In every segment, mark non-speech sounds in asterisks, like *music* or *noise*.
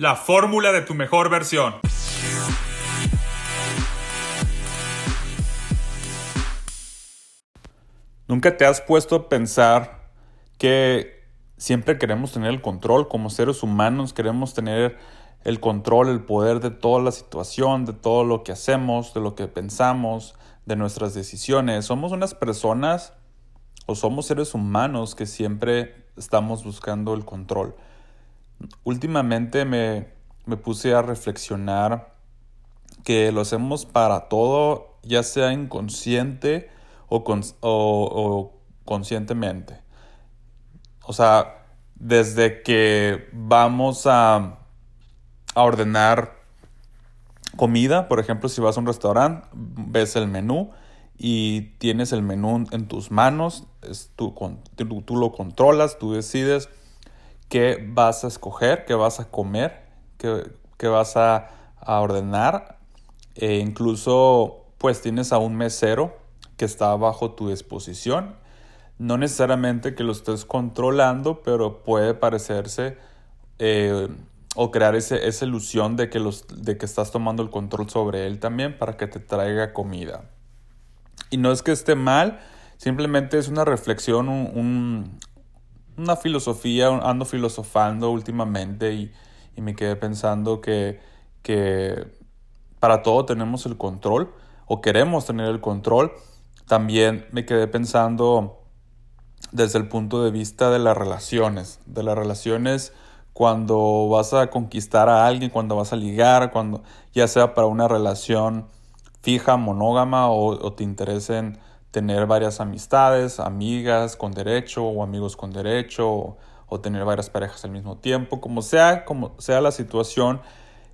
La fórmula de tu mejor versión. ¿Nunca te has puesto a pensar que siempre queremos tener el control como seres humanos? Queremos tener el control, el poder de toda la situación, de todo lo que hacemos, de lo que pensamos, de nuestras decisiones. Somos unas personas o somos seres humanos que siempre estamos buscando el control. Últimamente me, puse a reflexionar que lo hacemos para todo, ya sea inconsciente o, o conscientemente. O sea, desde que vamos a, a ordenar comida, por ejemplo, si vas a un restaurante, ves el menú y tienes el menú en tus manos, tú, tú, lo controlas, tú decides qué vas a escoger, qué vas a comer, qué, vas a, ordenar. E incluso pues tienes a un mesero que está bajo tu disposición. No necesariamente que lo estés controlando, pero puede parecerse eh, o crear ese, esa ilusión de que, los, de que estás tomando el control sobre él también para que te traiga comida. Y no es que esté mal, simplemente es una reflexión, una filosofía, ando filosofando últimamente y, me quedé pensando que, que para todo tenemos el control o queremos tener el control. También me quedé pensando desde el punto de vista de las relaciones, de las relaciones cuando vas a conquistar a alguien, cuando vas a ligar, cuando ya sea para una relación fija, monógama o, te interesen tener varias amistades, amigas con derecho o amigos con derecho o, tener varias parejas al mismo tiempo, como sea, como sea la situación,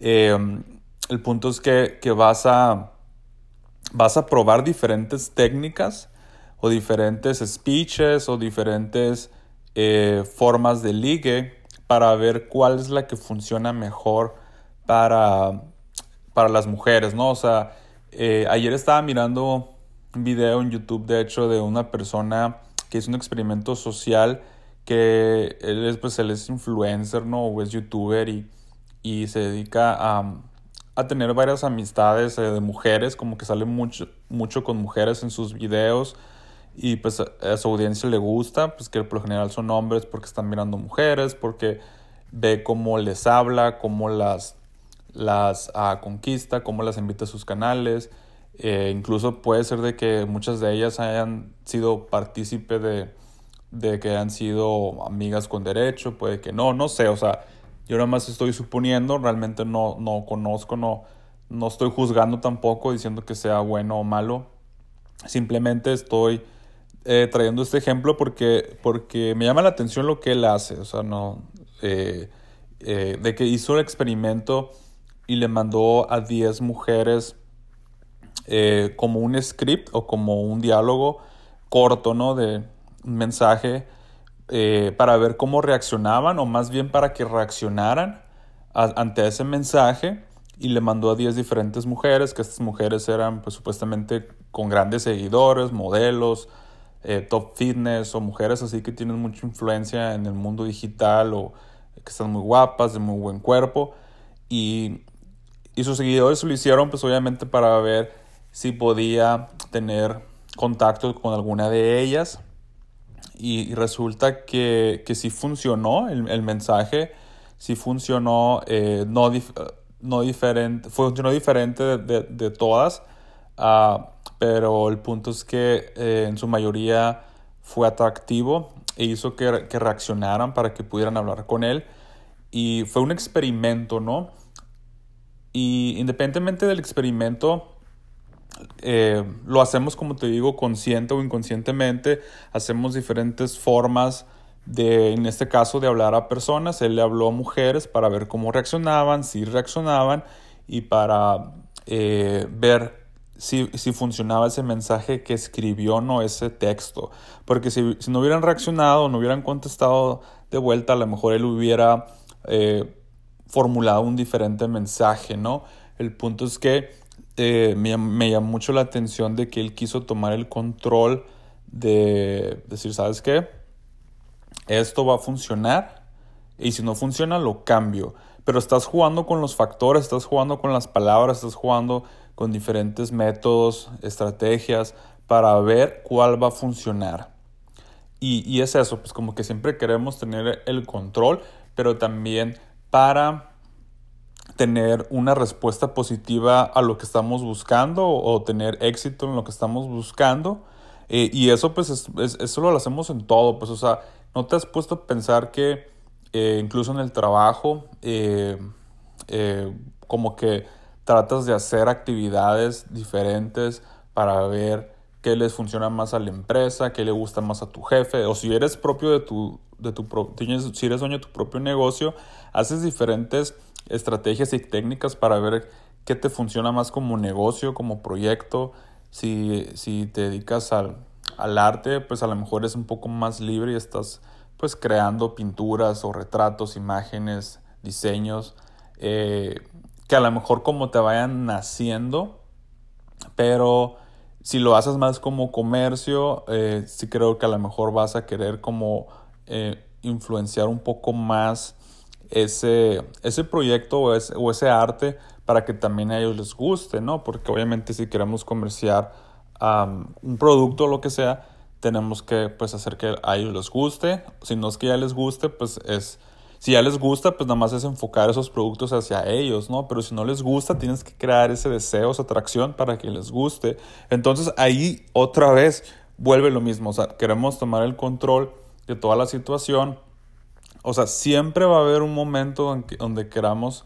em, el punto es que, vas, a, vas a probar diferentes técnicas o diferentes speeches o diferentes eh, formas de ligue para ver cuál es la que funciona mejor para, para las mujeres, ¿no? O sea, eh, ayer estaba mirando video en YouTube, de hecho, de una persona que hizo un experimento social que él es, pues, él es influencer, ¿no? O es youtuber y, y se dedica a, a tener varias amistades eh, de mujeres, como que sale mucho, mucho con mujeres en sus videos y pues a su audiencia le gusta, pues que por lo general son hombres porque están mirando mujeres, porque ve cómo les habla, cómo las las conquista, cómo las invita a sus canales. Eh, incluso puede ser de que muchas de ellas hayan sido partícipe de, de que han sido amigas con derecho, puede que no, no sé, o sea, yo nada más estoy suponiendo, realmente no, no conozco, no, no estoy juzgando tampoco diciendo que sea bueno o malo, simplemente estoy eh, trayendo este ejemplo porque, porque me llama la atención lo que él hace, o sea, no, eh, de que hizo el experimento y le mandó a 10 mujeres eh, como un script o como un diálogo corto, ¿no? De un mensaje eh, para ver cómo reaccionaban o más bien para que reaccionaran ante ese mensaje y le mandó a 10 diferentes mujeres, que estas mujeres eran pues supuestamente con grandes seguidores, modelos, eh, top fitness o mujeres así que tienen mucha influencia en el mundo digital o que están muy guapas, de muy buen cuerpo. Y y sus seguidores lo hicieron pues obviamente para ver si podía tener contacto con alguna de ellas. Y, resulta que, que sí funcionó el, mensaje, sí funcionó, eh, no, no diferente, funcionó diferente de, todas, ah, pero el punto es que eh, en su mayoría fue atractivo e hizo que, que reaccionaran para que pudieran hablar con él. Y fue un experimento, ¿no? Y independientemente del experimento, eh, lo hacemos, como te digo, consciente o inconscientemente. Hacemos diferentes formas de, en este caso, de hablar a personas. Él le habló a mujeres para ver cómo reaccionaban, si reaccionaban y para eh, ver si, si, funcionaba ese mensaje que escribió, no ese texto. Porque si, si, no hubieran reaccionado, no hubieran contestado de vuelta, a lo mejor él hubiera eh, formulado un diferente mensaje, ¿no? El punto es que eh, me, me, llamó mucho la atención de que él quiso tomar el control de decir, ¿sabes qué? Esto va a funcionar y si no funciona lo cambio. pero estás jugando con los factores, estás jugando con las palabras, estás jugando con diferentes métodos, estrategias para ver cuál va a funcionar. Y, y es eso, pues como que siempre queremos tener el control, pero también para tener una respuesta positiva a lo que estamos buscando o tener éxito en lo que estamos buscando. Eh, y eso pues eso lo hacemos en todo, pues o sea, ¿no te has puesto a pensar que eh, incluso en el trabajo, eh, como que tratas de hacer actividades diferentes para ver qué les funciona más a la empresa, qué le gusta más a tu jefe, o si eres propio de tu, de tu tienes, si eres dueño de tu propio negocio, haces diferentes estrategias y técnicas para ver qué te funciona más como negocio, como proyecto. Si, si te dedicas al, al, arte, pues a lo mejor es un poco más libre y estás pues creando pinturas o retratos, imágenes, diseños, eh, que a lo mejor como te vayan naciendo, pero si lo haces más como comercio, eh, sí creo que a lo mejor vas a querer como eh, influenciar un poco más ese, ese proyecto o ese, arte para que también a ellos les guste, ¿no? Porque obviamente si queremos comerciar un producto o lo que sea, tenemos que pues hacer que a ellos les guste. Si no es que ya les guste, pues es... Si ya les gusta, pues nada más es enfocar esos productos hacia ellos, ¿no? Pero si no les gusta, tienes que crear ese deseo, esa atracción para que les guste. Entonces ahí otra vez vuelve lo mismo. O sea, queremos tomar el control de toda la situación o sea, siempre va a haber un momento donde queramos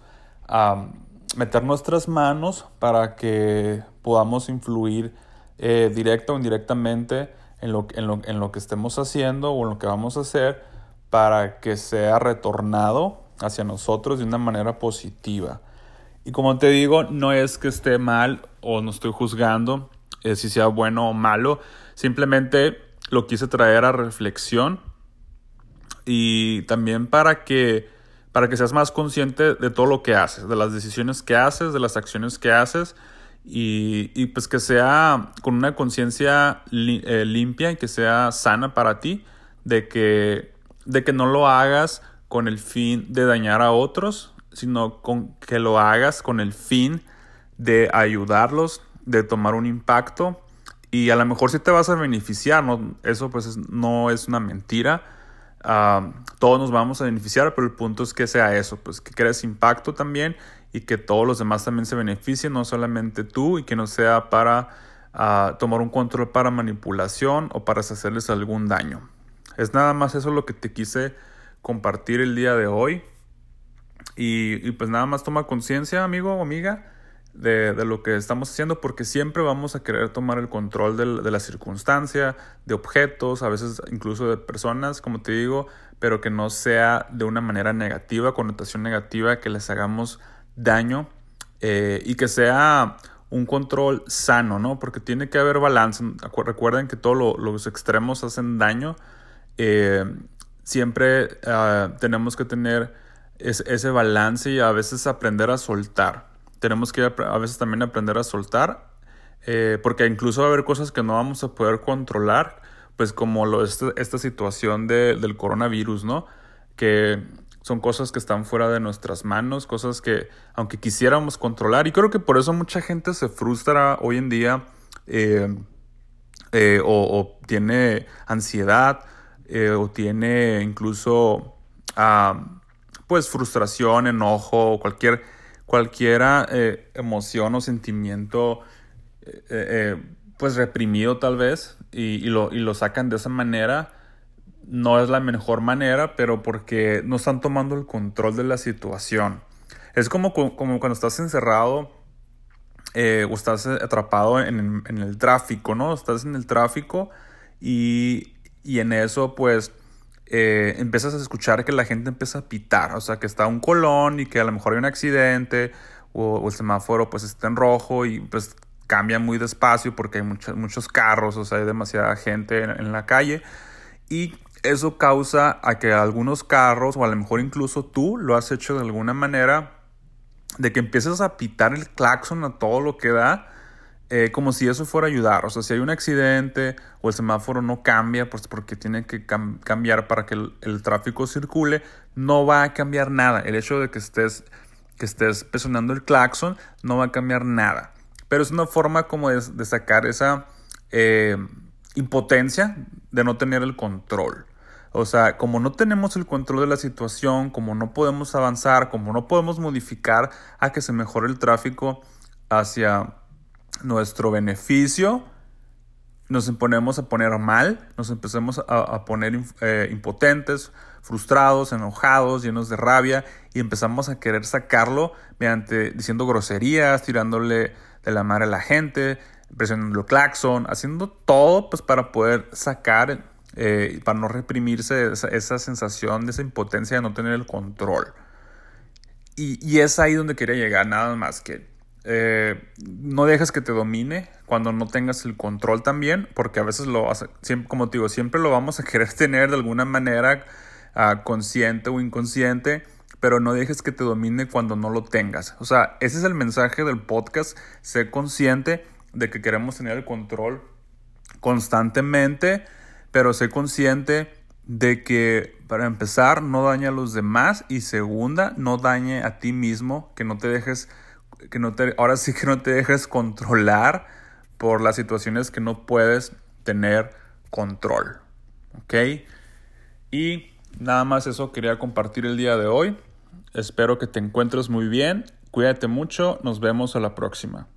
meter nuestras manos para que podamos influir eh, directa o indirectamente en lo, en, lo, en lo que estemos haciendo o en lo que vamos a hacer para que sea retornado hacia nosotros de una manera positiva. Y como te digo, no es que esté mal o no estoy juzgando eh, si sea bueno o malo, simplemente lo quise traer a reflexión y también para que, para que seas más consciente de todo lo que haces, de las decisiones que haces, de las acciones que haces y, y pues que sea con una conciencia eh, limpia y que sea sana para ti, de que, de que no lo hagas con el fin de dañar a otros, sino con que lo hagas con el fin de ayudarlos, de tomar un impacto y a lo mejor sí te vas a beneficiar, ¿no? eso pues no es una mentira, todos nos vamos a beneficiar, pero el punto es que sea eso, pues que crees impacto también y que todos los demás también se beneficien, no solamente tú, y que no sea para ah, tomar un control para manipulación o para hacerles algún daño. Es nada más eso lo que te quise compartir el día de hoy. Y, pues nada más toma conciencia, amigo o amiga, de, lo que estamos haciendo porque siempre vamos a querer tomar el control de, la circunstancia, de objetos, a veces incluso de personas, como te digo, pero que no sea de una manera negativa, connotación negativa, que les hagamos daño eh, y que sea un control sano, ¿no? Porque tiene que haber balance. Recuerden que todos los extremos hacen daño. Eh, siempre ah, tenemos que tener ese balance y a veces aprender a soltar tenemos que a veces también aprender a soltar, eh, porque incluso va a haber cosas que no vamos a poder controlar, pues como esta situación del coronavirus, ¿no? Que son cosas que están fuera de nuestras manos, cosas que aunque quisiéramos controlar, y creo que por eso mucha gente se frustra hoy en día eh, o, tiene ansiedad o tiene incluso ah, pues frustración, enojo, cualquier cualquiera eh, emoción o sentimiento eh, eh, pues reprimido tal vez y, lo, lo, sacan de esa manera no es la mejor manera pero porque no están tomando el control de la situación. Es como, como cuando estás encerrado o estás atrapado en, en, el tráfico no estás en el tráfico y, y en eso pues eh, empiezas a escuchar que la gente empieza a pitar, o sea, que está un colón y que a lo mejor hay un accidente o, el semáforo pues está en rojo y pues cambia muy despacio porque hay muchos muchos carros, o sea, hay demasiada gente en, la calle. Y eso causa a que algunos carros o a lo mejor incluso tú lo has hecho de alguna manera de que empieces a pitar el claxon a todo lo que da eh, como si eso fuera a ayudar. O sea, si hay un accidente o el semáforo no cambia, pues porque tiene que cambiar para que el, tráfico circule, no va a cambiar nada. El hecho de que estés, que estés presionando el claxon no va a cambiar nada. Pero es una forma como de, sacar esa eh, impotencia de no tener el control. O sea, como no tenemos el control de la situación, como no podemos avanzar, como no podemos modificar a que se mejore el tráfico hacia nuestro beneficio, nos ponemos a poner mal, nos empezamos a, poner eh, impotentes, frustrados, enojados, llenos de rabia y empezamos a querer sacarlo mediante diciendo groserías, tirándole de la madre a la gente, presionando el claxon, haciendo todo pues para poder sacar, eh, para no reprimirse esa, esa, sensación de esa impotencia de no tener el control. Y, y es ahí donde quería llegar, nada más que eh, no dejes que te domine cuando no tengas el control también, porque a veces lo hace, siempre, como te digo, siempre lo vamos a *laughs* querer tener de alguna manera uh, consciente o inconsciente, pero no dejes que te domine cuando no lo tengas. O sea, ese es el mensaje del podcast, sé consciente de que queremos tener el control constantemente, pero sé consciente de que para empezar no dañe a los demás y segunda, no dañe a ti mismo, que no te dejes que no te, ahora sí que no te dejes controlar por las situaciones que no puedes tener control. ¿Ok? Y nada más eso quería compartir el día de hoy. Espero que te encuentres muy bien. Cuídate mucho. Nos vemos a la próxima.